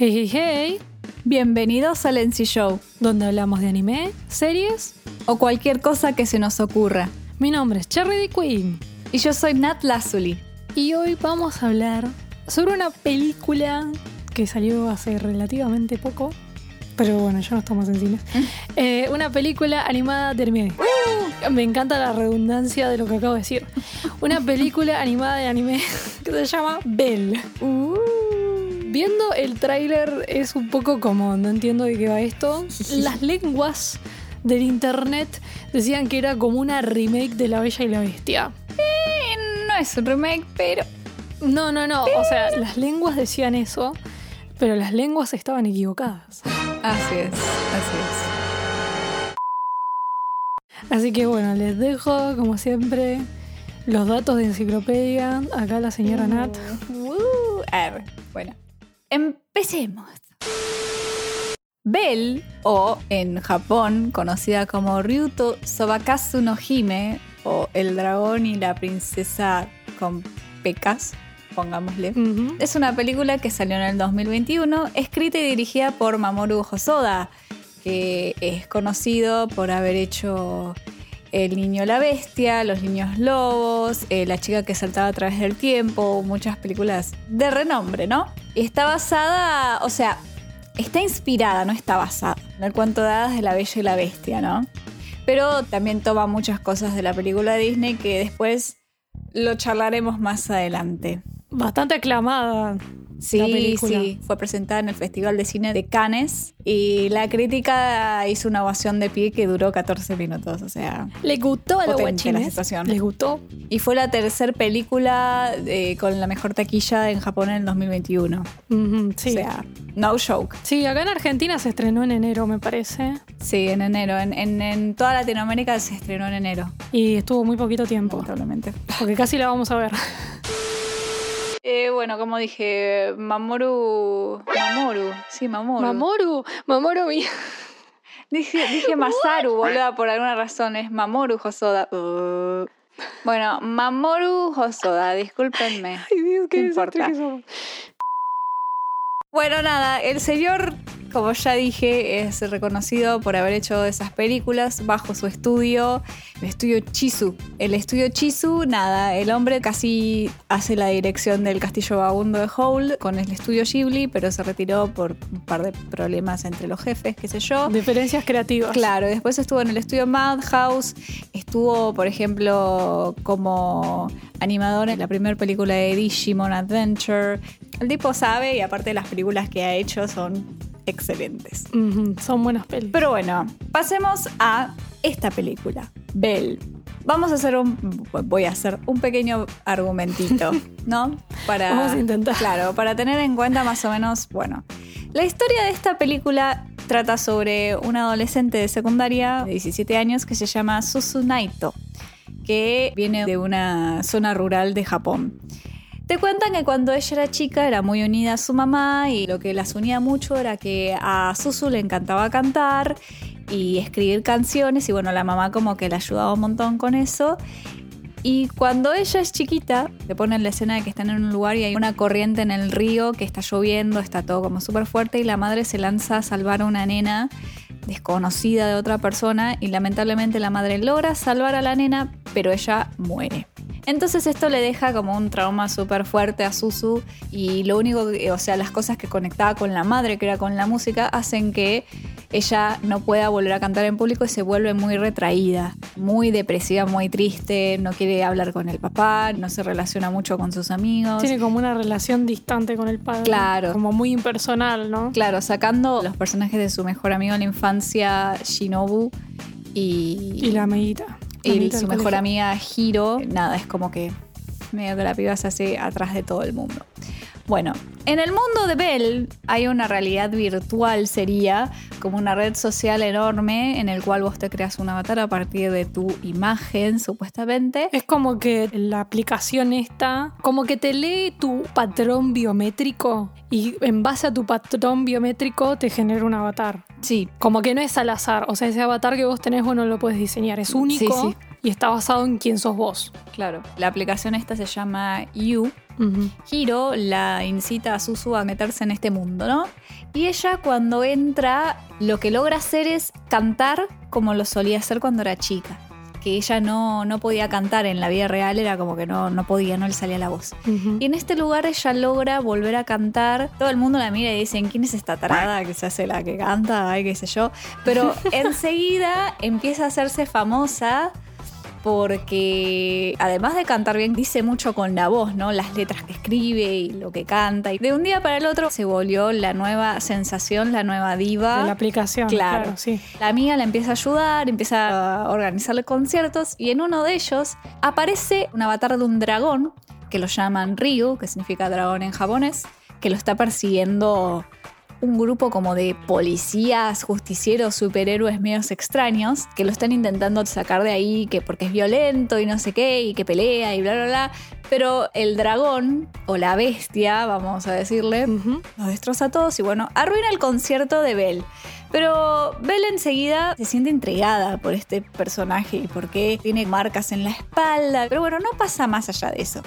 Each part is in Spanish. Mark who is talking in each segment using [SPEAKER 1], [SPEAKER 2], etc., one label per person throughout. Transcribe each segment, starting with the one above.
[SPEAKER 1] Hey, hey, hey,
[SPEAKER 2] Bienvenidos al NC Show
[SPEAKER 1] donde hablamos de anime, series.
[SPEAKER 2] o cualquier cosa que se nos ocurra.
[SPEAKER 1] Mi nombre es Cherry D. Queen
[SPEAKER 2] Y yo soy Nat Lazuli.
[SPEAKER 1] y hoy vamos a hablar sobre una película que salió hace relativamente poco. Pero bueno, ya no estamos en cines. Eh, una película animada de anime. Me encanta la redundancia de lo que acabo de decir. Una película animada de anime que se llama Belle. Viendo el tráiler es un poco como, no entiendo de qué va esto. Las lenguas del internet decían que era como una remake de La Bella y la Bestia.
[SPEAKER 2] No es un remake, pero
[SPEAKER 1] No, no, no. O sea, las lenguas decían eso, pero las lenguas estaban equivocadas.
[SPEAKER 2] así es, así es.
[SPEAKER 1] Así que bueno, les dejo, como siempre, los datos de enciclopedia. Acá la señora Nat.
[SPEAKER 2] Uh, a ver, bueno, empecemos. Belle, o en Japón conocida como Ryuto Sobakazu no Hime, o El dragón y la princesa con pecas, pongámosle. Es una película que salió en el 2021, escrita y dirigida por Mamoru Hosoda, que es conocido por haber hecho El niño la bestia, Los niños lobos, eh, La chica que saltaba a través del tiempo, muchas películas de renombre, ¿no? Y está basada, o sea, está inspirada, no está basada, en el cuento de hadas de La bella y la bestia, ¿no? Pero también toma muchas cosas de la película de Disney que después lo charlaremos más adelante.
[SPEAKER 1] Bastante aclamada.
[SPEAKER 2] Sí,
[SPEAKER 1] la película.
[SPEAKER 2] sí, fue presentada en el Festival de Cine de Cannes y la crítica hizo una ovación de pie que duró 14 minutos, o sea,
[SPEAKER 1] ¿Le gustó a los
[SPEAKER 2] la situación.
[SPEAKER 1] ¿Les gustó?
[SPEAKER 2] y fue la tercera película eh, con la mejor taquilla en Japón en el 2021.
[SPEAKER 1] Ujú, sí.
[SPEAKER 2] O sea, no joke.
[SPEAKER 1] Sí, acá en Argentina se estrenó en enero, me parece.
[SPEAKER 2] Sí, en enero, en, en- en toda Latinoamérica se estrenó en enero,
[SPEAKER 1] Y estuvo muy poquito tiempo.
[SPEAKER 2] lamentablemente.
[SPEAKER 1] Porque casi la vamos a ver.
[SPEAKER 2] Eh, bueno, como dije, Mamoru... Mamoru, sí, Mamoru.
[SPEAKER 1] Mamoru, Mamoru mi-
[SPEAKER 2] Dije, dije Masaru, boluda, por alguna razón. Es Mamoru Hosoda. Uh. Bueno, Mamoru Hosoda, discúlpenme.
[SPEAKER 1] Ay, Dios, qué
[SPEAKER 2] importa.
[SPEAKER 1] somos.
[SPEAKER 2] Bueno, nada, el señor, como ya dije, es reconocido por haber hecho esas películas bajo su estudio, el estudio Chizu. El estudio Chizu, nada, el hombre casi hace la dirección del Castillo Vagabundo de Howl con el estudio Ghibli, pero se retiró por un par de problemas entre los jefes, qué sé yo.
[SPEAKER 1] Diferencias creativas.
[SPEAKER 2] Claro, después estuvo en el estudio Madhouse, estuvo, por ejemplo, como animador en la primera película de Digimon Adventure. El tipo sabe y aparte las películas que ha hecho son excelentes.
[SPEAKER 1] Son buenas pelis.
[SPEAKER 2] Pero bueno, pasemos a esta película, Belle. Vamos a hacer un, voy a hacer un pequeño argumentito, ¿no? Para,
[SPEAKER 1] Vamos a intentar.
[SPEAKER 2] Claro, para tener en cuenta más o menos, bueno, la historia de esta película trata sobre una adolescente de secundaria de 17 años que se llama Susu Naito, que viene de una zona rural de Japón. Te cuentan que cuando ella era chica era muy unida a su mamá y lo que las unía mucho era que a Susu le encantaba cantar y escribir canciones y bueno, la mamá como que le ayudaba un montón con eso. Y cuando ella es chiquita, te ponen la escena de que están en un lugar y hay una corriente en el río, que está lloviendo, está todo como súper fuerte y la madre se lanza a salvar a una nena desconocida de otra persona y lamentablemente la madre logra salvar a la nena, pero ella muere. Entonces esto le deja como un trauma súper fuerte a Susu y lo único, que, o sea, las cosas que conectaba con la madre, que era con la música, hacen que ella no pueda volver a cantar en público y se vuelve muy retraída, muy depresiva, muy triste, no quiere hablar con el papá, no se relaciona mucho con sus amigos.
[SPEAKER 1] Tiene como una relación distante con el padre.
[SPEAKER 2] Claro.
[SPEAKER 1] Como muy impersonal, ¿no?
[SPEAKER 2] Claro, sacando los personajes de su mejor amigo en la infancia, Shinobu, y,
[SPEAKER 1] Y la amiguita.
[SPEAKER 2] Y su mejor amiga Hiro, nada, es como que medio que la piba se hace atrás de todo el mundo. Bueno, en el mundo de Bell hay una realidad virtual, sería como una red social enorme en el cual vos te creas un avatar a partir de tu imagen, supuestamente.
[SPEAKER 1] Es como que la aplicación esta, como que te lee tu patrón biométrico y en base a tu patrón biométrico te genera un avatar.
[SPEAKER 2] Sí,
[SPEAKER 1] Como que no es al azar, o sea, ese avatar que vos tenés vos no lo puedes diseñar, es único
[SPEAKER 2] Sí, sí.
[SPEAKER 1] y está basado en quién sos vos.
[SPEAKER 2] claro. La aplicación esta se llama You
[SPEAKER 1] Ujú.
[SPEAKER 2] Hiro la incita a Susu a meterse en este mundo, ¿no? Y ella cuando entra, lo que logra hacer es cantar como lo solía hacer cuando era chica. Que ella no, no podía cantar en la vida real, era como que no, no podía, no le salía la voz. Y en este lugar ella logra volver a cantar. Todo el mundo la mira y dicen, ¿quién es esta tarada que se hace la que canta? Ay, qué sé yo. Pero enseguida empieza a hacerse famosa porque además de cantar bien, dice mucho con la voz, ¿no? Las letras que escribe y lo que canta. Y de un día para el otro se volvió la nueva sensación, la nueva diva.
[SPEAKER 1] De la aplicación.
[SPEAKER 2] Claro.
[SPEAKER 1] Claro, sí.
[SPEAKER 2] La amiga la empieza a ayudar, empieza a organizarle conciertos y en uno de ellos aparece un avatar de un dragón que lo llaman Ryu, que significa dragón en japonés, que lo está persiguiendo un grupo como de policías, justicieros, superhéroes medios extraños que lo están intentando sacar de ahí, que porque es violento y no sé qué, y que pelea y bla, bla, bla. Pero el dragón, o la bestia, vamos a decirle,
[SPEAKER 1] Ujú.
[SPEAKER 2] los destroza a todos y bueno, arruina el concierto de Belle. Pero Belle enseguida se siente intrigada por este personaje y por qué tiene marcas en la espalda. Pero bueno, no pasa más allá de eso.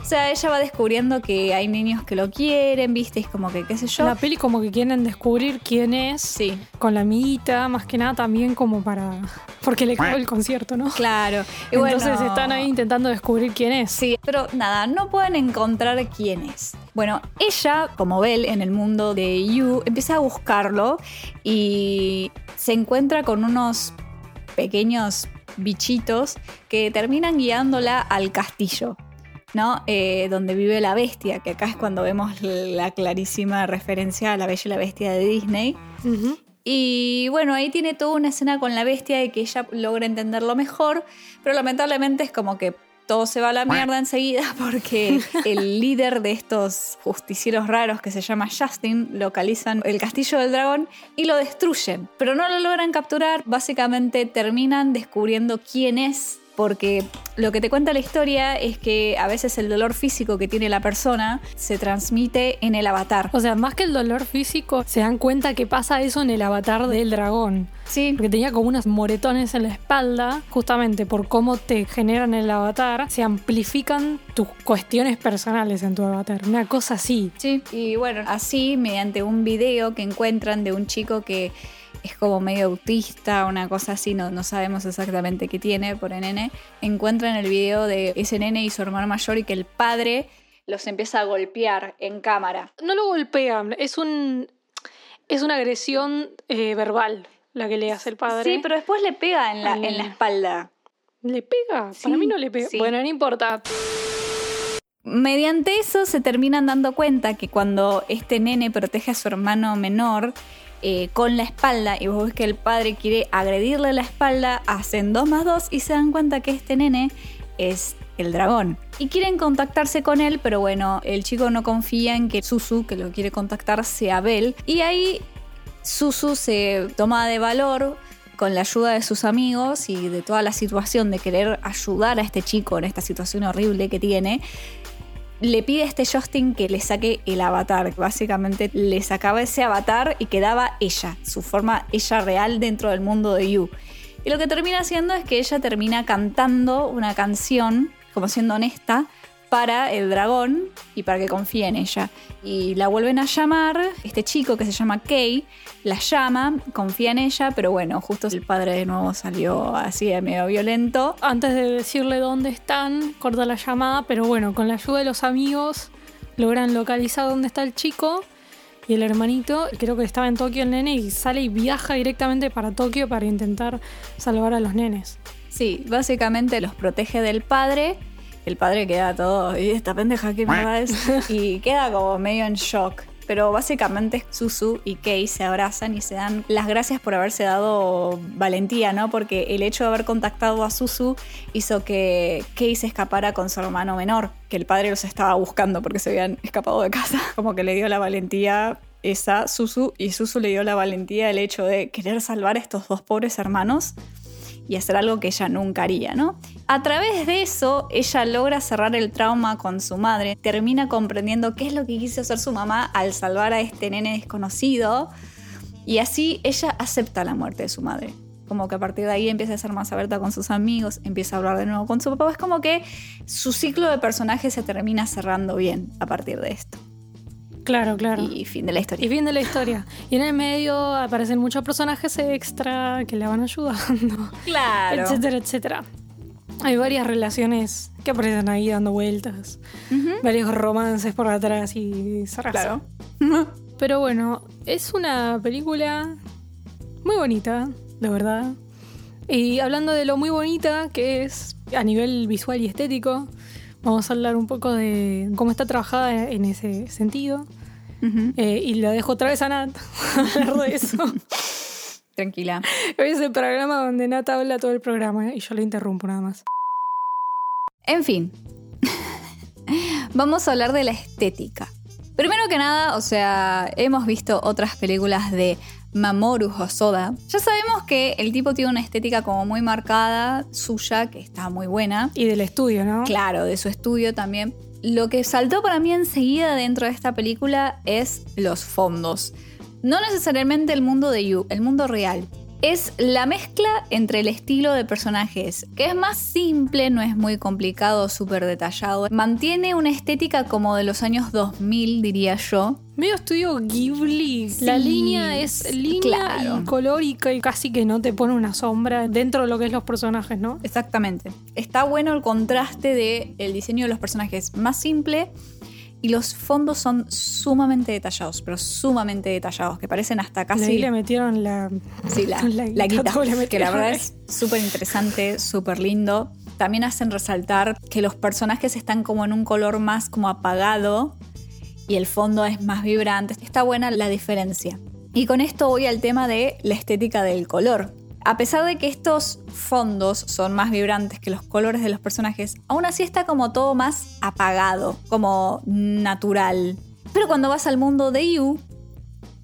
[SPEAKER 2] O sea, ella va descubriendo que hay niños que lo quieren, ¿viste? Es como que, qué sé yo.
[SPEAKER 1] La peli como que quieren descubrir quién es
[SPEAKER 2] Sí,
[SPEAKER 1] con la amiguita, más que nada también como para... Porque le cago el concierto, ¿no?
[SPEAKER 2] claro. Y
[SPEAKER 1] Entonces
[SPEAKER 2] bueno,
[SPEAKER 1] están ahí intentando descubrir quién es.
[SPEAKER 2] Sí, pero nada, no pueden encontrar quién es. Bueno, ella, como Belle en el mundo de You, empieza a buscarlo y se encuentra con unos pequeños bichitos que terminan guiándola al castillo. ¿no? Eh, donde vive la bestia, que acá es cuando vemos la clarísima referencia a la Bella y la Bestia de Disney. Y bueno, ahí tiene toda una escena con la bestia de que ella logra entenderlo mejor, pero lamentablemente es como que todo se va a la mierda enseguida porque el líder de estos justicieros raros que se llama Justin localizan el castillo del dragón y lo destruyen, pero no lo logran capturar, básicamente terminan descubriendo quién es porque lo que te cuenta la historia es que a veces el dolor físico que tiene la persona se transmite en el avatar.
[SPEAKER 1] O sea, más que el dolor físico, se dan cuenta que pasa eso en el avatar del dragón.
[SPEAKER 2] Sí,
[SPEAKER 1] Porque tenía como unos moretones en la espalda, justamente por cómo te generan el avatar, se amplifican tus cuestiones personales en tu avatar. Una cosa así.
[SPEAKER 2] Sí, y bueno, así mediante un video que encuentran de un chico que es como medio autista, una cosa así, no, no sabemos exactamente qué tiene por el nene, encuentran el video de ese nene y su hermano mayor y que el padre los empieza a golpear en cámara.
[SPEAKER 1] No lo golpean, es un. Es una agresión eh, verbal la que le hace el padre.
[SPEAKER 2] Sí, pero después le pega en la,
[SPEAKER 1] Al-
[SPEAKER 2] en la espalda.
[SPEAKER 1] ¿Le pega?
[SPEAKER 2] Sí,
[SPEAKER 1] Para mí no le pega.
[SPEAKER 2] sí.
[SPEAKER 1] Bueno, no importa.
[SPEAKER 2] Mediante eso se terminan dando cuenta que cuando este nene protege a su hermano menor eh, con la espalda y vos ves que el padre quiere agredirle la espalda, hacen dos más dos y se dan cuenta que este nene es el dragón. Y quieren contactarse con él, pero bueno, el chico no confía en que Susu, que lo quiere contactar, sea Bel. Y ahí Susu se toma de valor con la ayuda de sus amigos y de toda la situación de querer ayudar a este chico en esta situación horrible que tiene, le pide a este Justin que le saque el avatar. Básicamente le sacaba ese avatar y quedaba ella, su forma ella real dentro del mundo de You. Y lo que termina haciendo es que ella termina cantando una canción, como siendo honesta, para el dragón y para que confíe en ella. Y la vuelven a llamar, este chico que se llama Kay, la llama, confía en ella, pero bueno, justo el padre de nuevo salió así de medio violento.
[SPEAKER 1] Antes de decirle dónde están, corta la llamada, pero bueno, con la ayuda de los amigos logran localizar dónde está el chico y el hermanito. Creo que estaba en Tokio el nene y sale y viaja directamente para Tokio para intentar salvar a los nenes.
[SPEAKER 2] Sí, básicamente los protege del padre. El padre queda todo, ¿y esta pendeja qué mierda es? Y queda como medio en shock. Pero básicamente Susu y Kei se abrazan y se dan las gracias por haberse dado valentía, ¿no? Porque el hecho de haber contactado a Susu hizo que Kei se escapara con su hermano menor, que el padre los estaba buscando porque se habían escapado de casa. Como que le dio la valentía esa Susu y Susu le dio la valentía el hecho de querer salvar a estos dos pobres hermanos y hacer algo que ella nunca haría, ¿no? A través de eso, ella logra cerrar el trauma con su madre, termina comprendiendo qué es lo que quiso hacer su mamá al salvar a este nene desconocido y así ella acepta la muerte de su madre. como que a partir de ahí empieza a ser más abierta con sus amigos, empieza a hablar de nuevo con su papá. Es como que su ciclo de personajes se termina cerrando bien a partir de esto.
[SPEAKER 1] Claro, claro.
[SPEAKER 2] Y fin de la historia.
[SPEAKER 1] Y fin de la historia. Y en el medio aparecen muchos personajes extra que le van ayudando.
[SPEAKER 2] Claro.
[SPEAKER 1] Etcétera, etcétera. Hay varias relaciones que aparecen ahí dando vueltas. Varios romances por atrás y
[SPEAKER 2] Claro.
[SPEAKER 1] Pero bueno, es una película muy bonita, de verdad. Y hablando de lo muy bonita que es a nivel visual y estético, vamos a hablar un poco de cómo está trabajada en ese sentido. Eh, y la dejo otra vez a Nat hablar de eso.
[SPEAKER 2] Tranquila.
[SPEAKER 1] Hoy es el programa donde Nat habla todo el programa ¿eh? y yo le interrumpo nada más.
[SPEAKER 2] En fin, vamos a hablar de la estética. Primero que nada, o sea, hemos visto otras películas de Mamoru Hosoda. Ya sabemos que el tipo tiene una estética como muy marcada, suya, que está muy buena.
[SPEAKER 1] Y del estudio, ¿no?
[SPEAKER 2] Claro, de su estudio también. Lo que saltó para mí enseguida dentro de esta película es los fondos. No necesariamente el mundo de You, el mundo real es la mezcla entre el estilo de personajes, que es más simple, no es muy complicado, súper detallado. Mantiene una estética como de los años 2000, diría yo.
[SPEAKER 1] Medio estudio Ghibli. la línea es línea y color y casi que no te pone una sombra dentro de lo que es los personajes, ¿no?
[SPEAKER 2] Exactamente. Está bueno el contraste de el diseño de los personajes más simple y los fondos son sumamente detallados, pero sumamente detallados, que parecen hasta casi...
[SPEAKER 1] Ahí le metieron la...
[SPEAKER 2] Sí, la, la, guita, que la verdad es súper interesante, súper lindo. También hacen resaltar que los personajes están como en un color más como apagado y el fondo es más vibrante. Está buena la diferencia. Y con esto voy al tema de la estética del color. A pesar de que estos fondos son más vibrantes que los colores de los personajes, aún así está como todo más apagado, como natural. Pero cuando vas al mundo de You,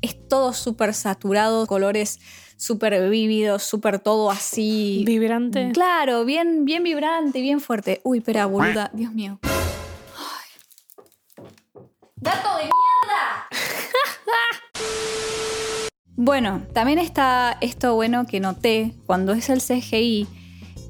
[SPEAKER 2] es todo súper saturado, colores súper vívidos, súper todo así.
[SPEAKER 1] Vibrante.
[SPEAKER 2] Claro, bien, bien vibrante, bien fuerte. Uy, espera, boluda, Dios mío. Ay. ¡Gato de mierda! Bueno, también está esto bueno que noté cuando es el CGI,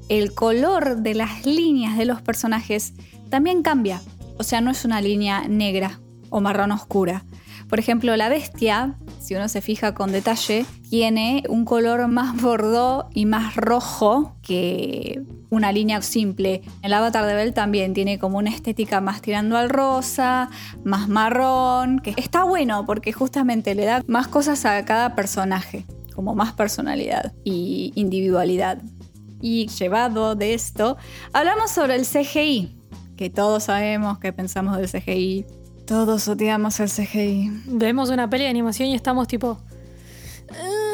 [SPEAKER 2] el color de las líneas de los personajes también cambia. O sea, no es una línea negra o marrón oscura. Por ejemplo, la bestia, si uno se fija con detalle, tiene un color más bordó y más rojo que una línea simple. El avatar de Bell también tiene como una estética más tirando al rosa, más marrón, que está bueno porque justamente le da más cosas a cada personaje, como más personalidad y individualidad. Y llevado de esto, hablamos sobre el CGI, que todos sabemos que pensamos del CGI todos odiamos el CGI.
[SPEAKER 1] Vemos una peli de animación y estamos tipo. Ah".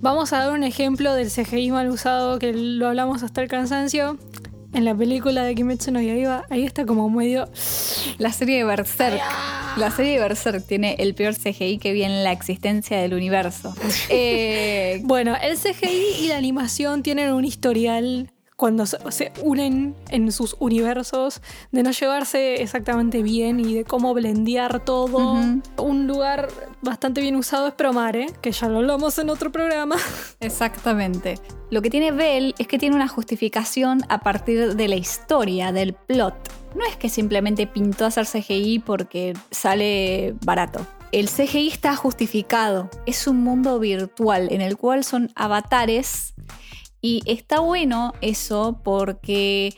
[SPEAKER 1] Vamos a dar un ejemplo del CGI mal usado que lo hablamos hasta el cansancio. En la película de Kimetsu no Yaiba, ahí está como medio.
[SPEAKER 2] La serie de Berserk. La serie de Berserk tiene el peor CGI que viene en la existencia del universo.
[SPEAKER 1] Eh, bueno, el CGI y la animación tienen un historial cuando se unen en sus universos, de no llevarse exactamente bien y de cómo blendear todo. Un lugar bastante bien usado es Promare, que ya lo hablamos en otro programa.
[SPEAKER 2] Exactamente. Lo que tiene Bell es que tiene una justificación a partir de la historia, del plot. No es que simplemente pintó hacer CGI porque sale barato. El CGI está justificado. Es un mundo virtual en el cual son avatares y está bueno eso porque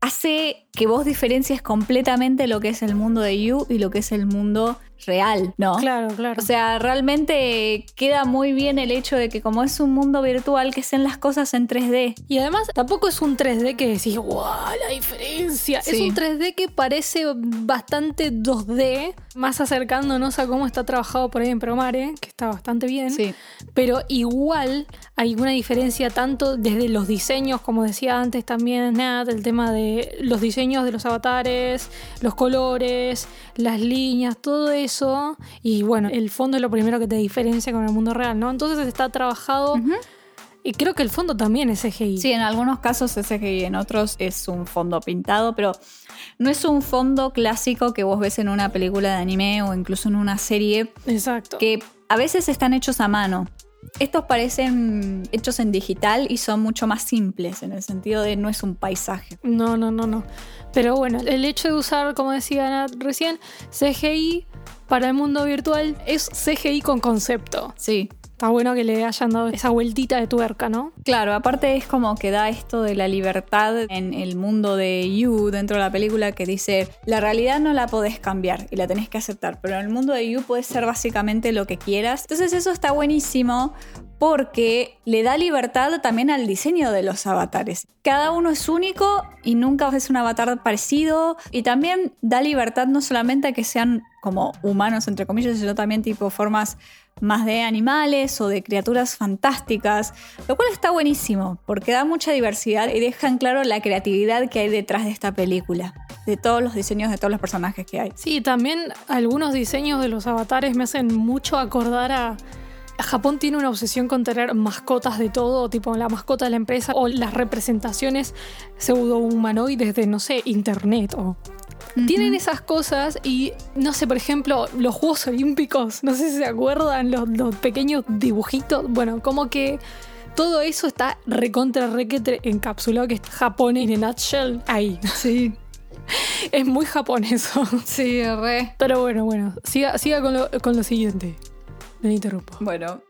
[SPEAKER 2] hace que vos diferencies completamente lo que es el mundo de You y lo que es el mundo real, ¿no?
[SPEAKER 1] Claro, claro.
[SPEAKER 2] O sea, realmente queda muy bien el hecho de que como es un mundo virtual, que sean las cosas en 3D.
[SPEAKER 1] Y además tampoco es un 3D que decís, wow, la diferencia. Es un 3D que parece bastante 2D, más acercándonos a cómo está trabajado por ahí en Promare, que está bastante bien.
[SPEAKER 2] Sí.
[SPEAKER 1] Pero igual hay una diferencia tanto desde los diseños, como decía antes también Nat, el tema de los diseños de los avatares, los colores, las líneas, todo eso y bueno, el fondo es lo primero que te diferencia con el mundo real, ¿no? Entonces está trabajado. Y creo que el fondo también es CGI.
[SPEAKER 2] Sí, en algunos casos es CGI, en otros es un fondo pintado, pero no es un fondo clásico que vos ves en una película de anime o incluso en una serie.
[SPEAKER 1] Exacto.
[SPEAKER 2] Que a veces están hechos a mano. Estos parecen hechos en digital y son mucho más simples en el sentido de no es un paisaje.
[SPEAKER 1] No, no, no, no. Pero bueno, el hecho de usar, como decía Ana recién, CGI para el mundo virtual es CGI con concepto.
[SPEAKER 2] Sí.
[SPEAKER 1] Está bueno que le hayan dado esa vueltita de tuerca, ¿no?
[SPEAKER 2] Claro, aparte es como que da esto de la libertad en el mundo de You dentro de la película que dice, la realidad no la podés cambiar y la tenés que aceptar, pero en el mundo de You puedes ser básicamente lo que quieras. Entonces eso está buenísimo porque le da libertad también al diseño de los avatares. Cada uno es único y nunca es un avatar parecido y también da libertad no solamente a que sean como humanos entre comillas, sino también tipo formas más de animales o de criaturas fantásticas, lo cual está buenísimo porque da mucha diversidad y deja claro la creatividad que hay detrás de esta película, de todos los diseños de todos los personajes que hay.
[SPEAKER 1] Sí, también algunos diseños de los avatares me hacen mucho acordar a... Japón tiene una obsesión con tener mascotas de todo, tipo la mascota de la empresa o las representaciones pseudo humanoides de, no sé, internet o tienen esas cosas y, no sé, por ejemplo, los Juegos Olímpicos, no sé si se acuerdan, los, pequeños dibujitos, bueno, como que todo eso está recontra requetre encapsulado, que es Japón en nutshell ahí.
[SPEAKER 2] Sí.
[SPEAKER 1] es muy japonés
[SPEAKER 2] Sí, re.
[SPEAKER 1] Pero bueno, bueno, siga, siga con, lo, con lo siguiente. Me interrumpo.
[SPEAKER 2] Bueno,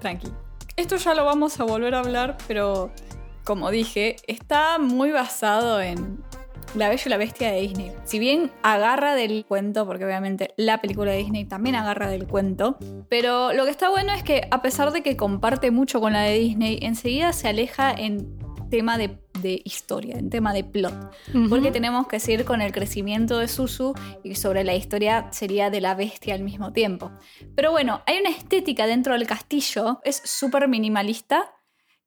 [SPEAKER 2] tranqui. Esto ya lo vamos a volver a hablar, pero como dije, está muy basado en la Bella y la Bestia de Disney. Si bien agarra del cuento, porque obviamente la película de Disney también agarra del cuento, pero lo que está bueno es que a pesar de que comparte mucho con la de Disney, enseguida se aleja en tema de, historia, en tema de plot. Porque tenemos que seguir con el crecimiento de Susu y sobre la historia sería de la bestia al mismo tiempo. Pero bueno, hay una estética dentro del castillo, es súper minimalista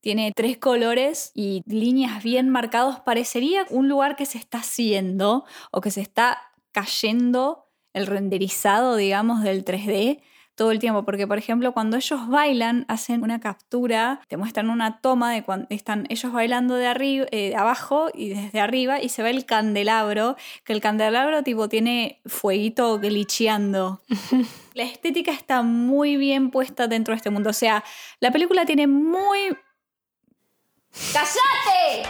[SPEAKER 2] tiene tres colores y líneas bien marcados. Parecería un lugar que se está haciendo o que se está cayendo el renderizado, digamos, del 3D todo el tiempo, porque por ejemplo cuando ellos bailan hacen una captura, te muestran una toma de cuando están ellos bailando de arriba, eh, abajo y desde arriba y se ve el candelabro, que el candelabro tipo tiene fueguito glitcheando. la estética está muy bien puesta dentro de este mundo, o sea, la película tiene muy ¡Cállate!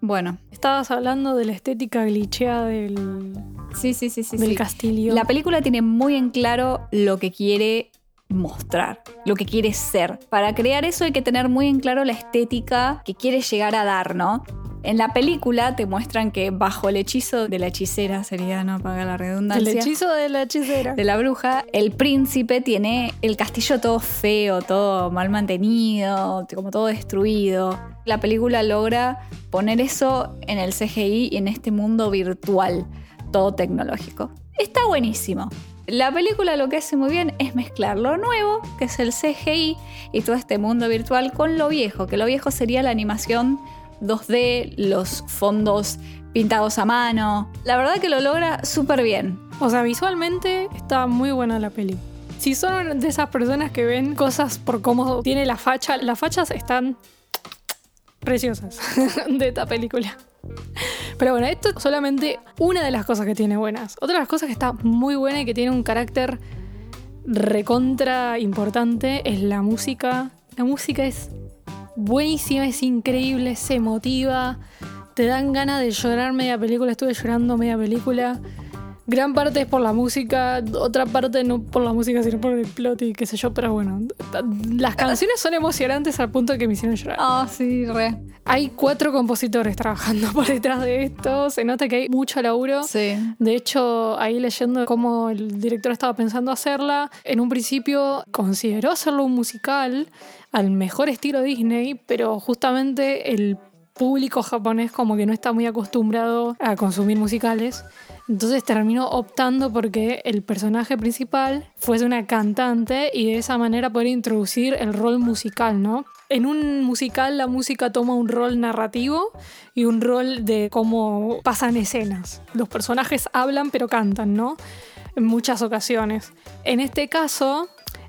[SPEAKER 2] Bueno.
[SPEAKER 1] Estabas hablando de la estética glitcheada del,
[SPEAKER 2] sí, sí, sí, sí,
[SPEAKER 1] del castillo.
[SPEAKER 2] La película tiene muy en claro lo que quiere mostrar, lo que quiere ser. Para crear eso hay que tener muy en claro la estética que quiere llegar a dar, ¿no? En la película te muestran que bajo el hechizo de la hechicera, sería, no paga la redundancia.
[SPEAKER 1] El hechizo de la hechicera.
[SPEAKER 2] De la bruja, el príncipe tiene el castillo todo feo, todo mal mantenido, como todo destruido. La película logra poner eso en el CGI y en este mundo virtual, todo tecnológico. Está buenísimo. La película lo que hace muy bien es mezclar lo nuevo, que es el CGI, y todo este mundo virtual con lo viejo, que lo viejo sería la animación 2D, los fondos pintados a mano. La verdad que lo logra súper bien.
[SPEAKER 1] O sea, visualmente está muy buena la peli. Si son de esas personas que ven cosas por cómo tiene la facha, las fachas están preciosas de esta película. Pero bueno, esto es solamente una de las cosas que tiene buenas. Otra de las cosas que está muy buena y que tiene un carácter recontra importante es la música. La música es buenísima, es increíble, se emotiva, te dan ganas de llorar media película, estuve llorando media película. Gran parte es por la música, otra parte no por la música, sino por el plot y qué sé yo, pero bueno. Las canciones son emocionantes al punto de que me hicieron llorar.
[SPEAKER 2] Ah, sí, re.
[SPEAKER 1] Hay cuatro compositores trabajando por detrás de esto, se nota que hay mucho laburo.
[SPEAKER 2] Sí.
[SPEAKER 1] De hecho, ahí leyendo cómo el director estaba pensando hacerla, en un principio consideró hacerlo un musical al mejor estilo Disney, pero justamente el público japonés como que no está muy acostumbrado a consumir musicales. Entonces terminó optando porque el personaje principal fuese una cantante y de esa manera poder introducir el rol musical, ¿no? En un musical la música toma un rol narrativo y un rol de cómo pasan escenas. Los personajes hablan pero cantan, ¿no? En muchas ocasiones. En este caso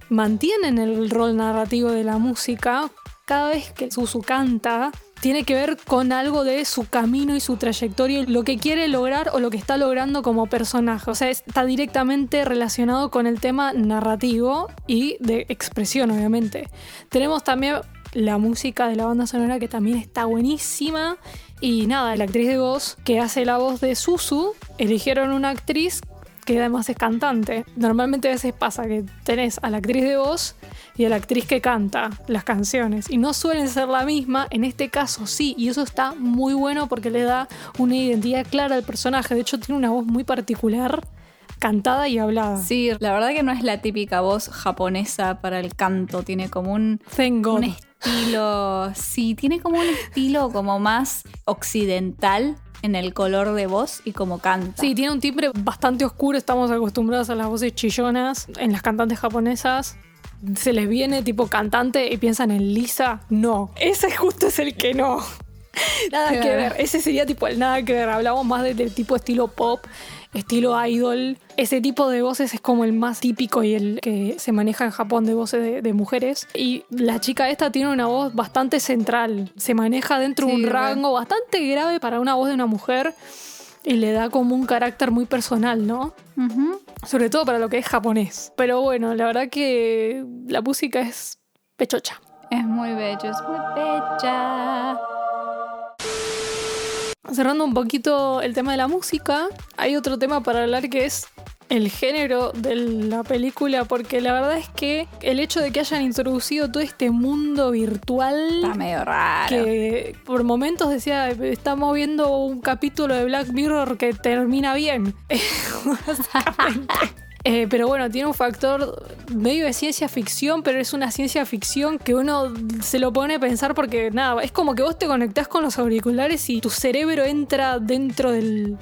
[SPEAKER 1] mantienen el rol narrativo de la música. Cada vez que Susu canta, tiene que ver con algo de su camino y su trayectoria, lo que quiere lograr o lo que está logrando como personaje. O sea, está directamente relacionado con el tema narrativo y de expresión, obviamente. Tenemos también la música de la banda sonora que también está buenísima. Y nada, la actriz de voz que hace la voz de Susu, eligieron una actriz que además es cantante. Normalmente a veces pasa que tenés a la actriz de voz y a la actriz que canta las canciones. Y no suelen ser la misma, en este caso sí, y eso está muy bueno porque le da una identidad clara al personaje. De hecho, tiene una voz muy particular cantada y hablada.
[SPEAKER 2] Sí, la verdad que no es la típica voz japonesa para el canto, tiene como un,
[SPEAKER 1] Tengo.
[SPEAKER 2] un estilo, sí, tiene como un estilo como más occidental en el color de voz y como canta.
[SPEAKER 1] Sí, tiene un timbre bastante oscuro. Estamos acostumbrados a las voces chillonas en las cantantes japonesas. Se les viene tipo cantante y piensan en Lisa. No, ese justo es el que no. Nada que ver. Ese sería tipo el nada que ver. Hablamos más de- del tipo estilo pop, estilo idol. Ese tipo de voces es como el más típico y el que se maneja en Japón de voces de, de mujeres. Y la chica esta tiene una voz bastante central. Se maneja dentro de
[SPEAKER 2] Sí,
[SPEAKER 1] un rango bastante grave para una voz de una mujer. Y le da como un carácter muy personal, ¿no? Sobre todo para lo que es japonés. Pero bueno, la verdad que la música es pechocha.
[SPEAKER 2] Es muy bello, es muy bella.
[SPEAKER 1] Cerrando un poquito el tema de la música, hay otro tema para hablar que es el género de la película, porque la verdad es que el hecho de que hayan introducido todo este mundo
[SPEAKER 2] Está
[SPEAKER 1] virtual
[SPEAKER 2] medio raro.
[SPEAKER 1] que por momentos decía, estamos viendo un capítulo de Black Mirror que termina bien. Eh, pero bueno, tiene un factor medio de ciencia ficción, pero es una ciencia ficción que uno se lo pone a pensar porque nada, es como que vos te conectás con los auriculares y tu cerebro entra dentro del-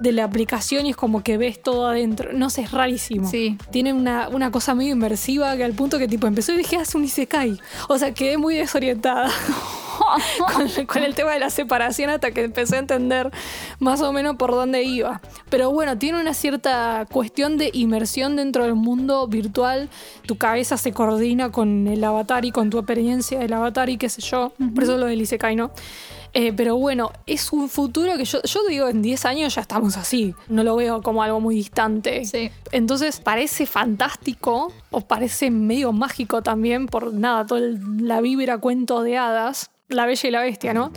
[SPEAKER 1] de la aplicación y es como que ves todo adentro. No sé, es rarísimo.
[SPEAKER 2] Sí.
[SPEAKER 1] Tiene una, una cosa medio inmersiva que al punto que tipo empezó y dije, hace un Isekai. O sea, quedé muy desorientada con, con el tema de la separación hasta que empecé a entender más o menos por dónde iba. Pero bueno, tiene una cierta cuestión de inmersión dentro del mundo virtual. Tu cabeza se coordina con el avatar y con tu experiencia del avatar y qué sé yo. Por eso lo del Isekai, ¿no? Eh, pero bueno, es un futuro que yo, yo digo, en 10 años ya estamos así. No lo veo como algo muy distante.
[SPEAKER 2] Sí.
[SPEAKER 1] Entonces parece fantástico o parece medio mágico también por nada, toda el- la vibra cuento de hadas, la bella y la bestia, ¿no?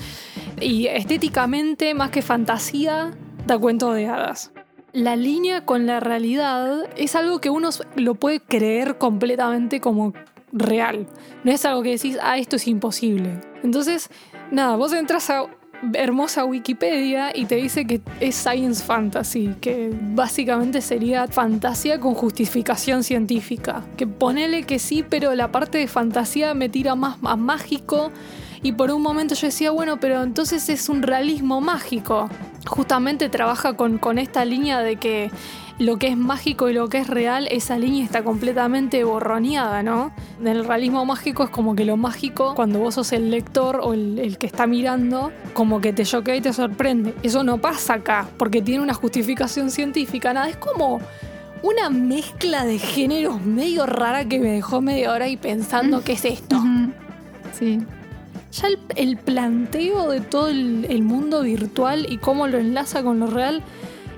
[SPEAKER 1] Y estéticamente, más que fantasía, da cuento de hadas. La línea con la realidad es algo que uno lo puede creer completamente como real. No es algo que decís, ah, esto es imposible. Entonces, nada, vos entras a hermosa Wikipedia y te dice que es science fantasy, que básicamente sería fantasía con justificación científica. Que ponele que sí, pero la parte de fantasía me tira más a mágico. Y por un momento yo decía, bueno, pero entonces es un realismo mágico. Justamente trabaja con, con esta línea de que lo que es mágico y lo que es real, esa línea está completamente borroneada, ¿no? En el realismo mágico es como que lo mágico, cuando vos sos el lector o el, el que está mirando, como que te choquea y te sorprende. Eso no pasa acá, porque tiene una justificación científica, nada, es como una mezcla de géneros medio rara que me dejó media hora ahí pensando, ¿qué es esto?
[SPEAKER 2] Sí.
[SPEAKER 1] Ya el, el planteo de todo el, el mundo virtual y cómo lo enlaza con lo real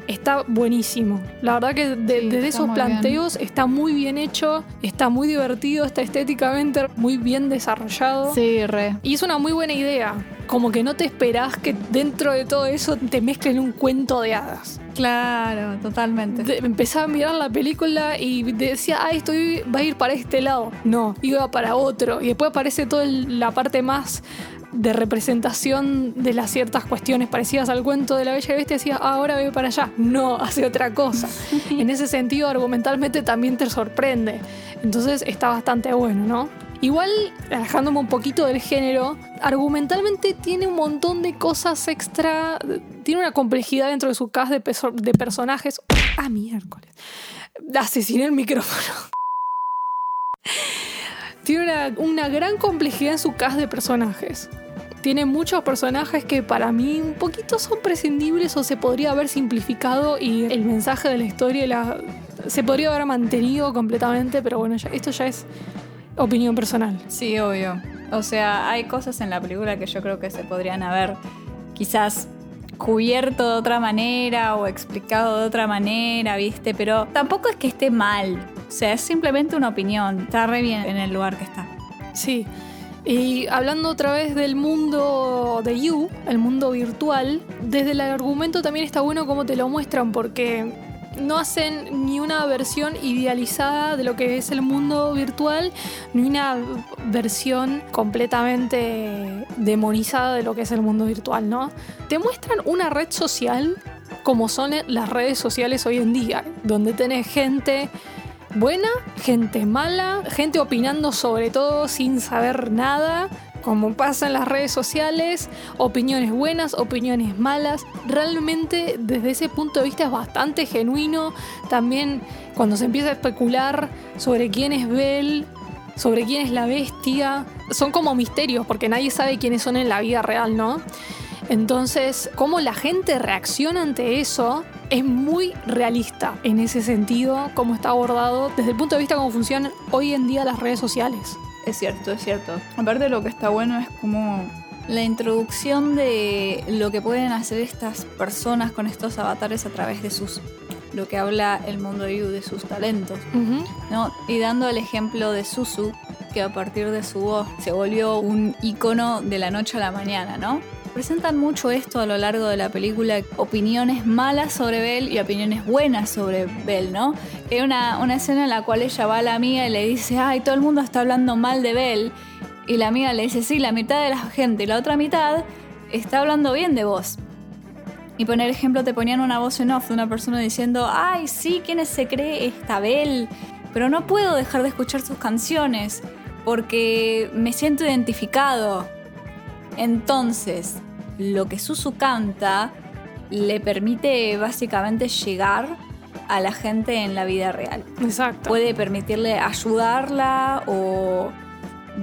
[SPEAKER 1] está buenísimo. La verdad que de-
[SPEAKER 2] Sí,
[SPEAKER 1] desde esos planteos está muy bien hecho, está muy divertido, está estéticamente muy bien desarrollado.
[SPEAKER 2] Sí, re.
[SPEAKER 1] Y es una muy buena idea. Como que no te esperás que dentro de todo eso te mezclen un cuento de hadas.
[SPEAKER 2] Claro, totalmente.
[SPEAKER 1] De- empezaba a mirar la película y decía, ah, esto va a ir para este lado. No, iba para otro. Y después aparece toda la parte más de representación de las ciertas cuestiones parecidas al cuento de la Bella y Bestia. Decía, ah, ahora voy para allá. No, hace otra cosa. en ese sentido, argumentalmente también te sorprende. Entonces está bastante bueno, ¿no? Igual, alejándome un poquito del género, argumentalmente tiene un montón de cosas extra. Tiene una complejidad dentro de su cast de, peso- de personajes. Ah, miércoles. Asesiné el micrófono. tiene una, gran complejidad en su cast de personajes. Tiene muchos personajes que para mí un poquito son prescindibles o se podría haber simplificado y el mensaje de la historia se podría haber mantenido completamente, pero bueno, esto ya es opinión personal.
[SPEAKER 2] Sí, obvio. O sea, hay cosas en la película que yo creo que se podrían haber quizás cubierto de otra manera o explicado de otra manera, ¿viste? Pero tampoco es que esté mal. Sea, es simplemente una opinión. Está re bien en el lugar que está.
[SPEAKER 1] Sí. Y hablando otra vez del mundo de You, el mundo virtual, desde el argumento también está bueno cómo te lo muestran, porque no hacen ni una versión idealizada de lo que es el mundo virtual, ni una versión completamente demonizada de lo que es el mundo virtual, ¿no? Te muestran una red social como son las redes sociales hoy en día, donde tenés gente buena, gente mala, gente opinando sobre todo sin saber nada, como pasa en las redes sociales, opiniones buenas, opiniones malas. Realmente desde ese punto de vista es bastante genuino. También cuando se empieza a especular sobre quién es Bell, sobre quién es la bestia, son como misterios porque nadie sabe quiénes son en la vida real, ¿no? Entonces, cómo la gente reacciona ante eso es muy realista en ese sentido, cómo está abordado desde el punto de vista de cómo funcionan hoy en día las redes sociales.
[SPEAKER 2] Es cierto, es cierto. Aparte lo que está bueno es como la introducción de lo que pueden hacer estas personas con estos avatares a través de sus lo que habla el mundo de You de sus talentos, ¿no? Y dando el ejemplo de Susu, que a partir de su voz se volvió un icono de la noche a la mañana, ¿no? Presentan mucho esto a lo largo de la película, opiniones malas sobre Belle y opiniones buenas sobre Belle, ¿no? Hay una, una escena en la cual ella va a la amiga y le dice, ay, todo el mundo está hablando mal de Belle. Y la amiga le dice, sí, la mitad de la gente y la otra mitad está hablando bien de vos. Y poner ejemplo, te ponían una voz en off de una persona diciendo, ay, sí, ¿quién se cree esta Belle? Pero no puedo dejar de escuchar sus canciones porque me siento identificado. Entonces, lo que Susu canta le permite básicamente llegar a la gente en la vida real.
[SPEAKER 1] Exacto.
[SPEAKER 2] Puede permitirle ayudarla o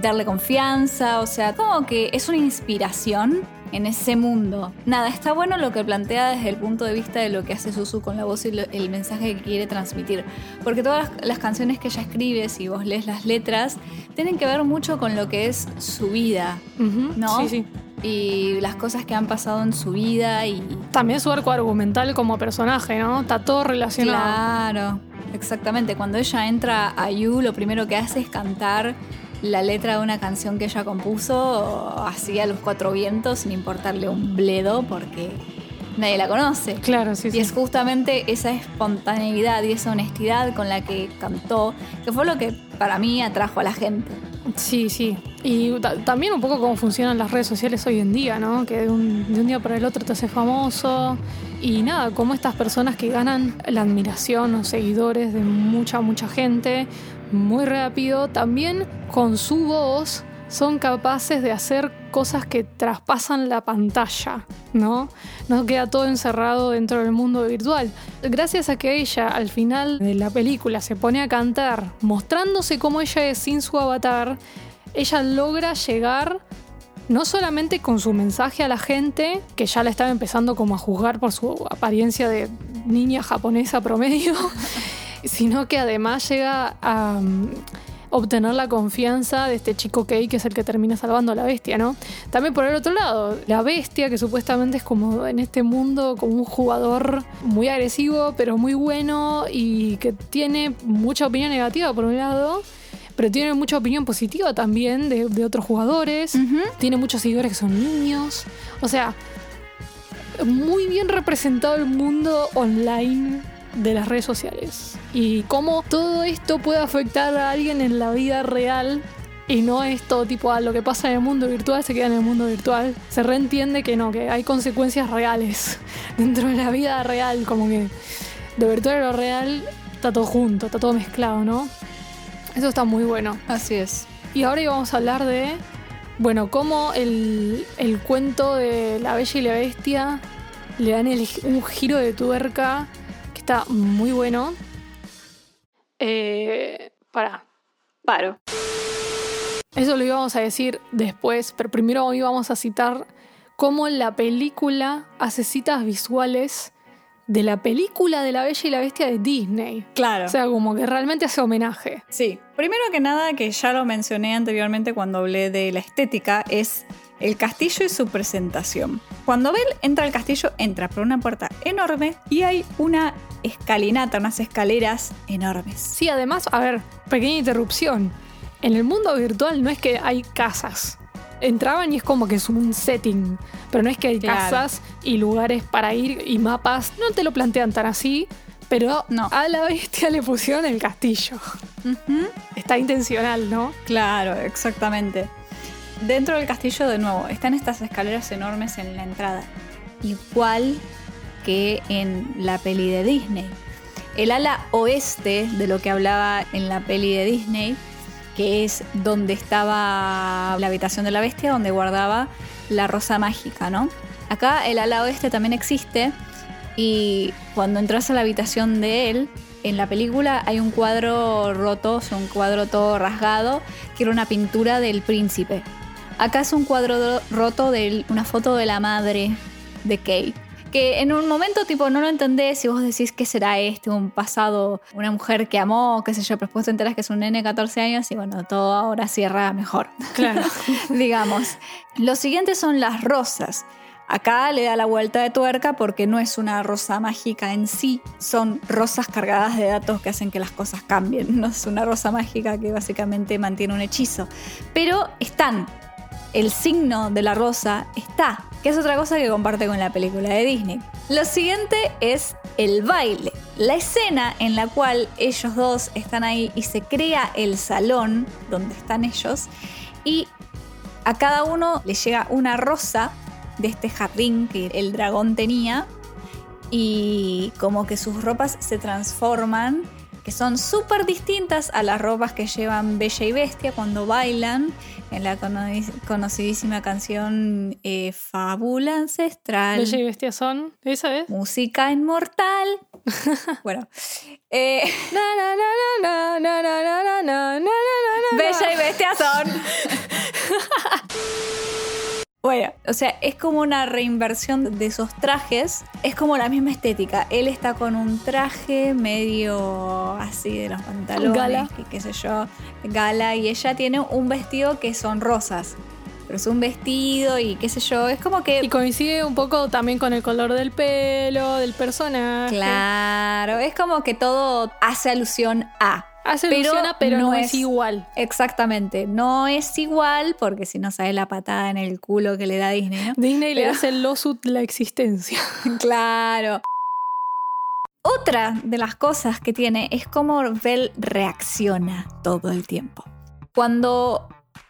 [SPEAKER 2] darle confianza, o sea, como que es una inspiración en ese mundo. Nada, está bueno lo que plantea desde el punto de vista de lo que hace Susu con la voz y el mensaje que quiere transmitir. Porque todas las, canciones que ella escribe, si vos lees las letras, tienen que ver mucho con lo que es su vida, ¿no?
[SPEAKER 1] Sí, sí.
[SPEAKER 2] Y las cosas que han pasado en su vida y...
[SPEAKER 1] También su arco argumental como personaje, ¿no? Está todo relacionado.
[SPEAKER 2] Claro, exactamente. Cuando ella entra a You, lo primero que hace es cantar la letra de una canción que ella compuso así a los cuatro vientos sin importarle un bledo porque nadie la conoce.
[SPEAKER 1] Claro, sí,
[SPEAKER 2] y es justamente esa espontaneidad y esa honestidad con la que cantó que fue lo que para mí atrajo a la gente.
[SPEAKER 1] Sí, sí. Y también un poco cómo funcionan las redes sociales hoy en día, ¿no? Que de un, de un día para el otro te hace famoso. Y nada, como estas personas que ganan la admiración o seguidores de mucha, mucha gente muy rápido, también con su voz son capaces de hacer cosas que traspasan la pantalla, ¿no? No queda todo encerrado dentro del mundo virtual. Gracias a que ella al final de la película se pone a cantar, mostrándose como ella es sin su avatar, ella logra llegar no solamente con su mensaje a la gente, que ya la estaba empezando como a juzgar por su apariencia de niña japonesa promedio, sino que además llega a um, obtener la confianza de este chico Kei, que es el que termina salvando a la bestia, ¿no? También por el otro lado, la bestia, que supuestamente es como en este mundo como un jugador muy agresivo, pero muy bueno y que tiene mucha opinión negativa por un lado, pero tiene mucha opinión positiva también de, otros jugadores, tiene muchos seguidores que son niños, o sea, muy bien representado el mundo online de las redes sociales y cómo todo esto puede afectar a alguien en la vida real y no es todo tipo a ah, lo que pasa en el mundo virtual se queda en el mundo virtual. Se reentiende que no, que hay consecuencias reales dentro de la vida real, como que de virtual a lo real está todo junto, está todo mezclado, ¿no? Eso está muy bueno.
[SPEAKER 2] Así es.
[SPEAKER 1] Y ahora íbamos a hablar de, bueno, cómo el, el cuento de la Bella y la Bestia le dan un giro de tuerca está muy bueno. Eh, para.
[SPEAKER 2] Paro.
[SPEAKER 1] Eso lo íbamos a decir después, pero primero hoy vamos a citar cómo la película hace citas visuales de la película de la Bella y la Bestia de Disney.
[SPEAKER 2] Claro.
[SPEAKER 1] O sea, como que realmente hace homenaje.
[SPEAKER 2] Sí. Primero que nada, que ya lo mencioné anteriormente cuando hablé de la estética, es el castillo y su presentación. Cuando Belle entra al castillo, entra por una puerta enorme y hay una escalinata, unas escaleras enormes.
[SPEAKER 1] Sí, además, a ver, pequeña interrupción. En el mundo virtual no es que hay casas. Entraban y es como que es un setting, pero no es que hay
[SPEAKER 2] Claro.
[SPEAKER 1] casas y lugares para ir y mapas. No te lo plantean tan así, pero
[SPEAKER 2] No.
[SPEAKER 1] a la bestia le pusieron el castillo. Está intencional, ¿no?
[SPEAKER 2] Claro, exactamente. Dentro del castillo, de nuevo, están estas escaleras enormes en la entrada. Igual que en la peli de Disney. El ala oeste de lo que hablaba en la peli de Disney, que es donde estaba la habitación de la bestia, donde guardaba la rosa mágica, ¿no? Acá el ala oeste también existe y cuando entras a la habitación de él, en la película hay un cuadro roto, o un cuadro todo rasgado, que era una pintura del príncipe. Acá es un cuadro roto de una foto de la madre de Kate. Que en un momento tipo no lo entendés y vos decís qué será este, un pasado, una mujer que amó, qué sé yo, pero después te enteras que es un nene de 14 años y bueno, todo ahora cierra mejor
[SPEAKER 1] Claro.
[SPEAKER 2] digamos. Los siguientes son las rosas. Acá le da la vuelta de tuerca porque no es una rosa mágica en sí, son rosas cargadas de datos que hacen que las cosas cambien. No es una rosa mágica que básicamente mantiene un hechizo. Pero están. El signo de la rosa está, que es otra cosa que comparte con la película de Disney. Lo siguiente es el baile. La escena en la cual ellos dos están ahí y se crea el salón donde están ellos y a cada uno le llega una rosa de este jardín que el dragón tenía y como que sus ropas se transforman, que son súper distintas a las ropas que llevan Bella y Bestia cuando bailan en la conocidísima canción Fábula Ancestral.
[SPEAKER 1] Bella y Bestia son, ¿esa es?
[SPEAKER 2] Música inmortal. bueno. Bella y Bestia son. Bueno, o sea, es como una reinversión de esos trajes. Es como la misma estética. Él está con un traje medio así de los pantalones,
[SPEAKER 1] Gala.
[SPEAKER 2] que qué sé yo, gala, y ella tiene un vestido que son rosas. Pero es un vestido y qué sé yo, es como que...
[SPEAKER 1] Y coincide un poco también con el color del pelo, del personaje.
[SPEAKER 2] Claro, es como que todo hace alusión a.
[SPEAKER 1] Hace
[SPEAKER 2] Pero
[SPEAKER 1] pero no,
[SPEAKER 2] no
[SPEAKER 1] es
[SPEAKER 2] es-
[SPEAKER 1] igual.
[SPEAKER 2] Exactamente, no es igual porque si no sabes la patada en el culo que le da Disney, ¿no?
[SPEAKER 1] Disney le hace el lawsuit la existencia.
[SPEAKER 2] claro. Otra de las cosas que tiene es cómo Belle reacciona todo el tiempo. Cuando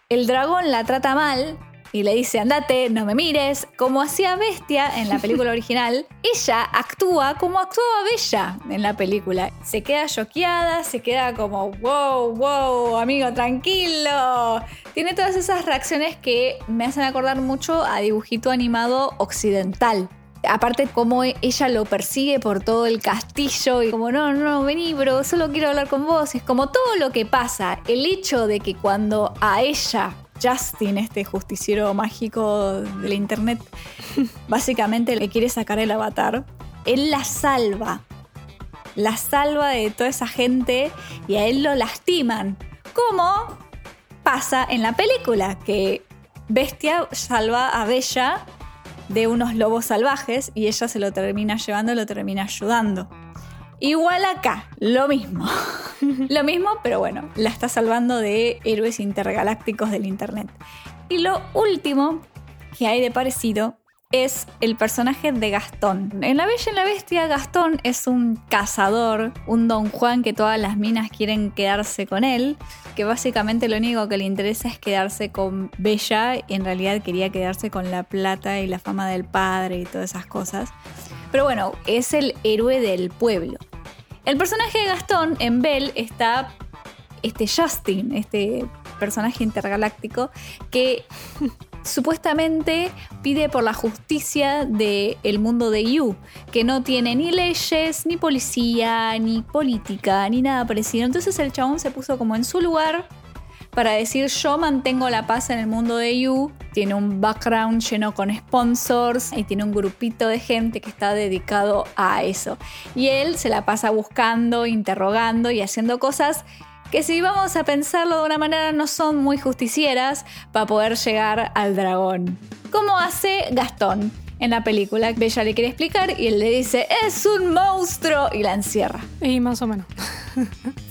[SPEAKER 2] el dragón la trata mal y le dice andate, no me mires, como hacía Bestia en la película original, ella actúa como actuaba Bella en la película. Se queda choqueada, se queda como wow, wow, amigo, tranquilo. Tiene todas esas reacciones que me hacen acordar mucho a dibujito animado occidental. Aparte, como ella lo persigue por todo el castillo y como, no, no, vení, bro, solo quiero hablar con vos. Es como todo lo que pasa. El hecho de que cuando a ella, Justin, este justiciero mágico del internet, básicamente le quiere sacar el avatar, él la salva. La salva de toda esa gente y a él lo lastiman. Como pasa en la película, que Bestia salva a Bella de unos lobos salvajes y ella se lo termina llevando, lo termina ayudando. Igual acá, lo mismo. lo mismo, pero bueno, la está salvando de héroes intergalácticos del Internet. Y lo último que hay de parecido es el personaje de Gastón. En La Bella y la Bestia, Gastón es un cazador, un don Juan que todas las minas quieren quedarse con él, que básicamente lo único que le interesa es quedarse con Bella y en realidad quería quedarse con la plata y la fama del padre y todas esas cosas. Pero bueno, es el héroe del pueblo. El personaje de Gastón en Belle está este Justin, este personaje intergaláctico que supuestamente pide por la justicia del mundo de You, que no tiene ni leyes, ni policía, ni política, ni nada parecido. Entonces el chabón se puso como en su lugar para decir yo mantengo la paz en el mundo de You tiene un background lleno con sponsors y tiene un grupito de gente que está dedicado a eso. Y él se la pasa buscando, interrogando y haciendo cosas que si vamos a pensarlo de una manera no son muy justicieras para poder llegar al dragón. ¿Cómo hace Gastón? En la película, Bella le quiere explicar y él le dice, es un monstruo y la encierra.
[SPEAKER 1] Y más o menos.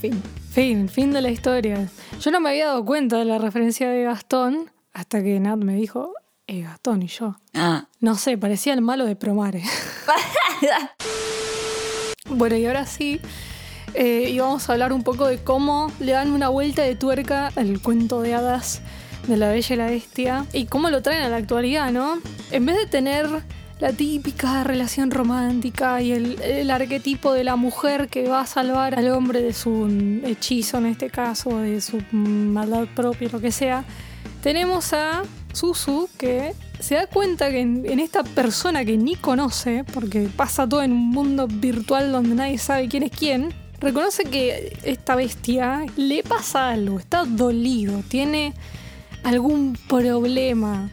[SPEAKER 2] Fin.
[SPEAKER 1] Fin, fin de la historia. Yo no me había dado cuenta de la referencia de Gastón hasta que Nat me dijo, es Gastón y yo.
[SPEAKER 2] Ah.
[SPEAKER 1] No sé, parecía el malo de Promare. bueno, y ahora sí, eh, íbamos a hablar un poco de cómo le dan una vuelta de tuerca al cuento de hadas de la Bella y la Bestia y cómo lo traen a la actualidad, ¿no? En vez de tener la típica relación romántica y el, arquetipo de la mujer que va a salvar al hombre de su hechizo, en este caso, de su maldad propia, lo que sea, tenemos a Susu que se da cuenta que en, en esta persona que ni conoce, porque pasa todo en un mundo virtual donde nadie sabe quién es quién, reconoce que esta bestia le pasa algo, está dolido, tiene algún problema.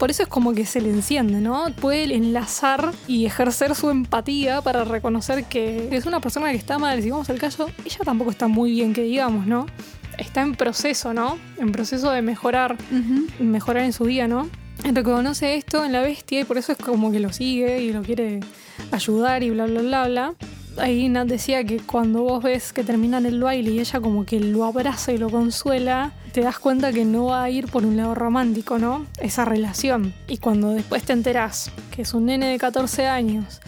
[SPEAKER 1] Por eso es como que se le enciende, ¿no? Puede enlazar y ejercer su empatía para reconocer que es una persona que está mal. Si vamos al caso, ella tampoco está muy bien, que digamos, ¿no? Está en proceso, ¿no? En proceso de mejorar, mejorar en su día, ¿no? Reconoce esto en la bestia y por eso es como que lo sigue y lo quiere ayudar y bla, bla, bla, bla ahí Nat decía que cuando vos ves que terminan el baile y ella como que lo abraza y lo consuela, te das cuenta que no va a ir por un lado romántico, ¿no? Esa relación. Y cuando después te enterás que es un nene de 14 años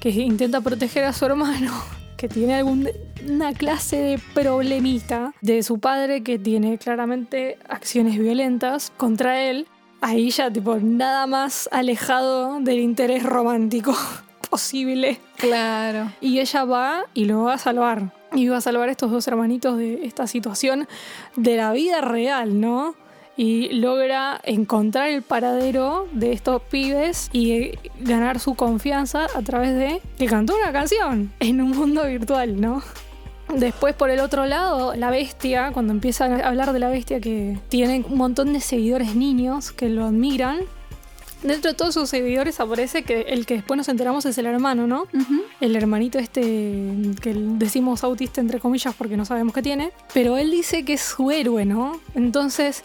[SPEAKER 1] que intenta proteger a su hermano, que tiene alguna clase de problemita de su padre que tiene claramente acciones violentas contra él, ahí ya tipo nada más alejado del interés romántico posible.
[SPEAKER 2] Claro.
[SPEAKER 1] Y ella va y lo va a salvar. Y va a salvar a estos dos hermanitos de esta situación de la vida real, ¿no? Y logra encontrar el paradero de estos pibes y ganar su confianza a través de que cantó una canción en un mundo virtual, ¿no? Después, por el otro lado, la bestia, cuando empieza a hablar de la bestia, que tiene un montón de seguidores niños que lo admiran, dentro de todos sus seguidores aparece que el que después nos enteramos es el hermano, ¿no? El hermanito este que decimos autista entre comillas porque no sabemos qué tiene. Pero él dice que es su héroe, ¿no? Entonces,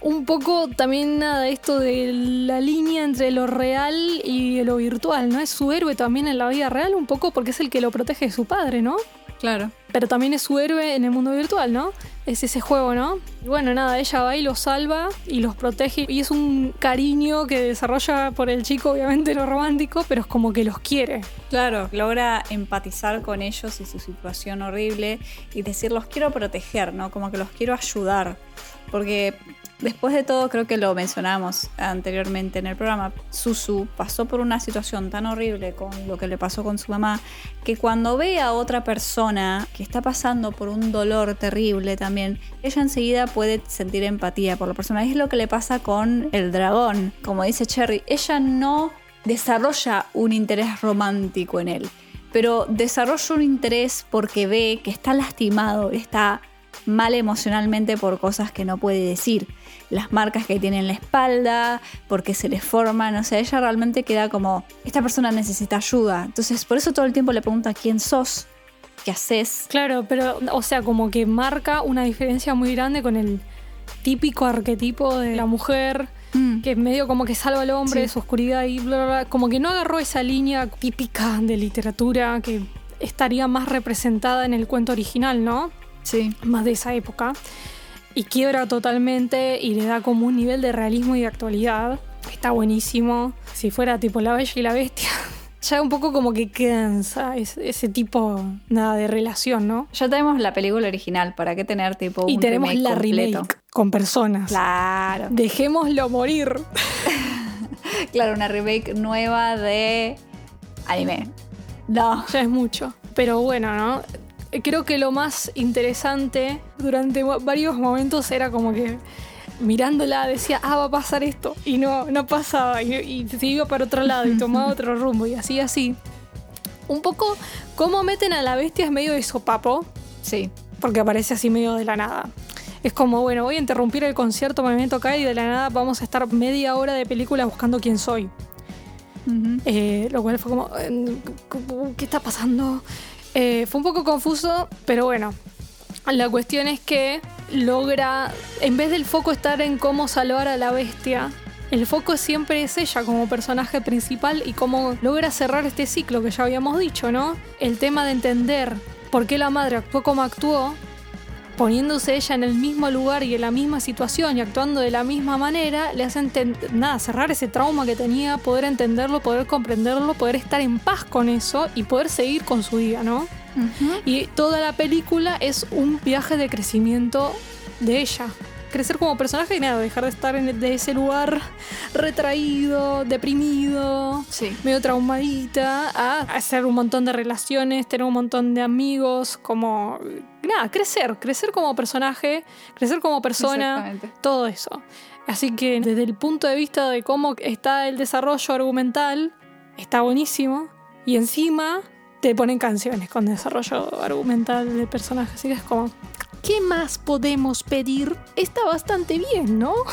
[SPEAKER 1] un poco también nada, esto de la línea entre lo real y lo virtual, ¿no? Es su héroe también en la vida real, un poco porque es el que lo protege de su padre, ¿no?
[SPEAKER 2] Claro.
[SPEAKER 1] Pero también es su héroe en el mundo virtual, ¿no? Es ese juego, ¿no? Y bueno, nada, ella va y los salva y los protege. Y es un cariño que desarrolla por el chico, obviamente no romántico, pero es como que los quiere.
[SPEAKER 2] Claro, logra empatizar con ellos y su situación horrible y decir, los quiero proteger, ¿no? Como que los quiero ayudar. Porque Después de todo, creo que lo mencionamos anteriormente en el programa, Susu pasó por una situación tan horrible con lo que le pasó con su mamá, que cuando ve a otra persona que está pasando por un dolor terrible también, ella enseguida puede sentir empatía por la persona. Es lo que le pasa con el dragón. Como dice Cherry, ella no desarrolla un interés romántico en él, pero desarrolla un interés porque ve que está lastimado, está mal emocionalmente por cosas que no puede decir. Las marcas que tiene en la espalda, porque se le forman, o sea, ella realmente queda como, esta persona necesita ayuda. Entonces, por eso todo el tiempo le pregunta quién sos, qué haces.
[SPEAKER 1] Claro, pero, o sea, como que marca una diferencia muy grande con el típico arquetipo de la mujer.
[SPEAKER 2] Mm.
[SPEAKER 1] Que medio como que salva al hombre
[SPEAKER 2] Sí.
[SPEAKER 1] de su oscuridad y bla, bla, bla. Como que no agarró esa línea típica de literatura que estaría más representada en el cuento original, ¿no?
[SPEAKER 2] Sí.
[SPEAKER 1] más de esa época y quiebra totalmente y le da como un nivel de realismo y de actualidad. Está buenísimo. Si fuera tipo La Bella y la Bestia, ya un poco como que cansa ese, tipo nada de relación, ¿no?
[SPEAKER 2] Ya tenemos la película original, ¿para qué tener tipo
[SPEAKER 1] y
[SPEAKER 2] un
[SPEAKER 1] tenemos
[SPEAKER 2] remake
[SPEAKER 1] la
[SPEAKER 2] completo?
[SPEAKER 1] remake con personas.
[SPEAKER 2] Claro.
[SPEAKER 1] Dejémoslo morir.
[SPEAKER 2] Claro, una remake nueva de anime. No.
[SPEAKER 1] Ya es mucho. Pero bueno, ¿no? Creo que lo más interesante durante va- varios momentos era como que mirándola decía, ah, va a pasar esto. Y no, no pasaba. Y, y se iba para otro lado y tomaba otro rumbo. Y así, así. Un poco cómo meten a la bestia es medio de sopapo,
[SPEAKER 2] Sí.
[SPEAKER 1] porque aparece así medio de la nada. Es como, bueno, voy a interrumpir el concierto, me meto acá y de la nada vamos a estar media hora de película buscando quién soy. Eh, lo cual fue como, eh, ¿qué está pasando? Eh, fue un poco confuso, pero bueno. La cuestión es que logra, en vez del foco estar en cómo salvar a la bestia, el foco siempre es ella como personaje principal y cómo logra cerrar este ciclo que ya habíamos dicho, ¿no? El tema de entender por qué la madre actuó como actuó, poniéndose ella en el mismo lugar y en la misma situación y actuando de la misma manera, le hace nada, cerrar ese trauma que tenía, poder entenderlo, poder comprenderlo, poder estar en paz con eso y poder seguir con su día, ¿no? Y toda la película es un viaje de crecimiento de ella. Crecer como personaje y nada, dejar de estar en de ese lugar retraído, deprimido,
[SPEAKER 2] Sí.
[SPEAKER 1] medio traumadita, a hacer un montón de relaciones, tener un montón de amigos, como... Nada, crecer, crecer como personaje, crecer como persona, todo eso. Así que desde el punto de vista de cómo está el desarrollo argumental, está buenísimo. Y encima te ponen canciones con desarrollo argumental del personaje. Así que es como, ¿qué más podemos pedir? Está bastante bien, ¿no?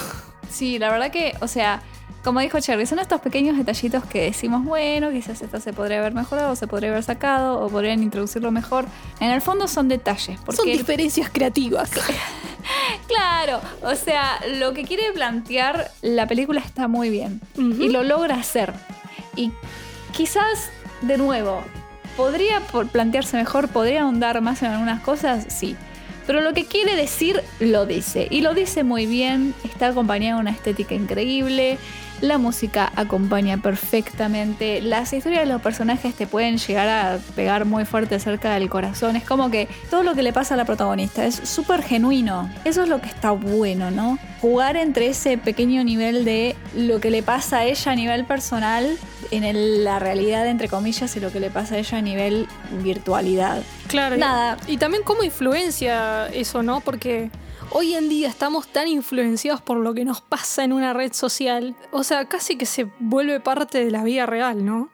[SPEAKER 2] Sí, la verdad que, o sea, como dijo Cherry, son estos pequeños detallitos que decimos, bueno, quizás esto se podría haber mejorado, se podría haber sacado, o podrían introducirlo mejor. En el fondo son detalles, porque
[SPEAKER 1] Son diferencias creativas.
[SPEAKER 2] Claro, o sea, lo que quiere plantear la película está muy bien y lo logra hacer. Y quizás, de nuevo, podría plantearse mejor, podría ahondar más en algunas cosas, sí. Pero lo que quiere decir, lo dice. Y lo dice muy bien, está acompañado de una estética increíble, la música acompaña perfectamente, las historias de los personajes te pueden llegar a pegar muy fuerte cerca del corazón. Es como que todo lo que le pasa a la protagonista es súper genuino. Eso es lo que está bueno, ¿no? Jugar entre ese pequeño nivel de lo que le pasa a ella a nivel personal en el- la realidad, entre comillas, y lo que le pasa a ella a nivel virtualidad.
[SPEAKER 1] Claro. y-
[SPEAKER 2] Nada.
[SPEAKER 1] Y, también cómo influencia eso, ¿no? Porque hoy en día estamos tan influenciados por lo que nos pasa en una red social. O sea, casi que se vuelve parte de la vida real, ¿no?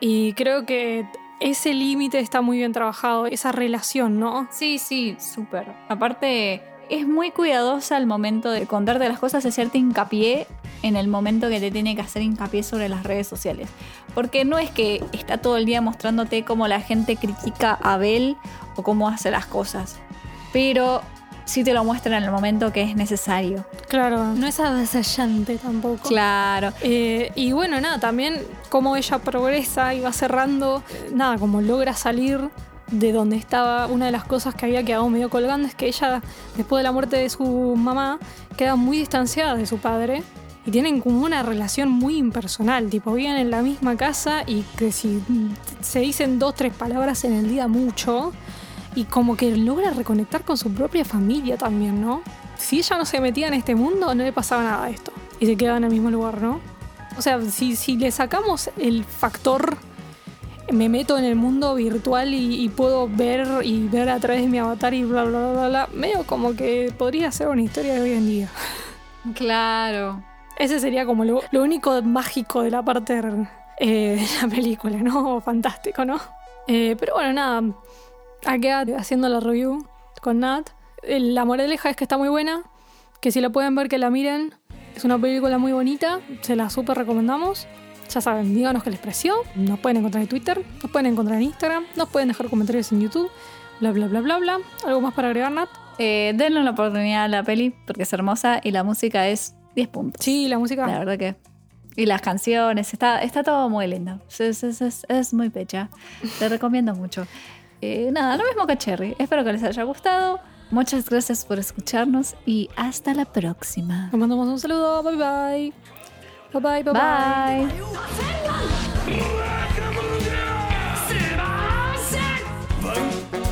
[SPEAKER 1] Y creo que ese límite está muy bien trabajado, esa relación, ¿no?
[SPEAKER 2] Sí, sí, súper. Aparte, es muy cuidadosa al momento de contarte las cosas, hacerte hincapié en el momento que te tiene que hacer hincapié sobre las redes sociales. Porque no es que está todo el día mostrándote cómo la gente critica a Abel o cómo hace las cosas. Pero sí te lo muestra en el momento que es necesario.
[SPEAKER 1] Claro, no es avasallante tampoco.
[SPEAKER 2] Claro.
[SPEAKER 1] Eh, y bueno, nada, también cómo ella progresa y va cerrando, nada, como logra salir de donde estaba. Una de las cosas que había quedado medio colgando es que ella, después de la muerte de su mamá, queda muy distanciada de su padre. Y tienen como una relación muy impersonal, tipo viven en la misma casa y que si se dicen dos, tres palabras en el día mucho, y como que logra reconectar con su propia familia también, ¿no? Si ella no se metía en este mundo, no le pasaba nada de esto. Y se quedaba en el mismo lugar, ¿no? O sea, si, si le sacamos el factor, me meto en el mundo virtual y, y puedo ver y ver a través de mi avatar y bla, bla, bla, bla, bla, medio como que podría ser una historia de hoy en día.
[SPEAKER 2] Claro.
[SPEAKER 1] Ese sería como lo, lo único mágico de la parte eh, de la película, ¿no? Fantástico, ¿no? Eh, pero bueno, nada. Acá haciendo la review con Nat. La moraleja es que está muy buena. Que si la pueden ver, que la miren. Es una película muy bonita. Se la súper recomendamos. Ya saben, díganos qué les pareció. Nos pueden encontrar en Twitter. Nos pueden encontrar en Instagram. Nos pueden dejar comentarios en YouTube. Bla, bla, bla, bla, bla. ¿Algo más para agregar, Nat?
[SPEAKER 2] Eh, denle una oportunidad a la peli porque es hermosa y la música es 10 puntos.
[SPEAKER 1] Sí, la música.
[SPEAKER 2] La verdad que. Y las canciones, está, está todo muy lindo. Es, es- es- es muy pecha. Te recomiendo mucho. Eh, nada, lo mismo que Espero que les haya gustado. Muchas gracias por escucharnos y hasta la próxima.
[SPEAKER 1] Nos mandamos un saludo. Bye. Bye bye, bye. bye.
[SPEAKER 2] bye.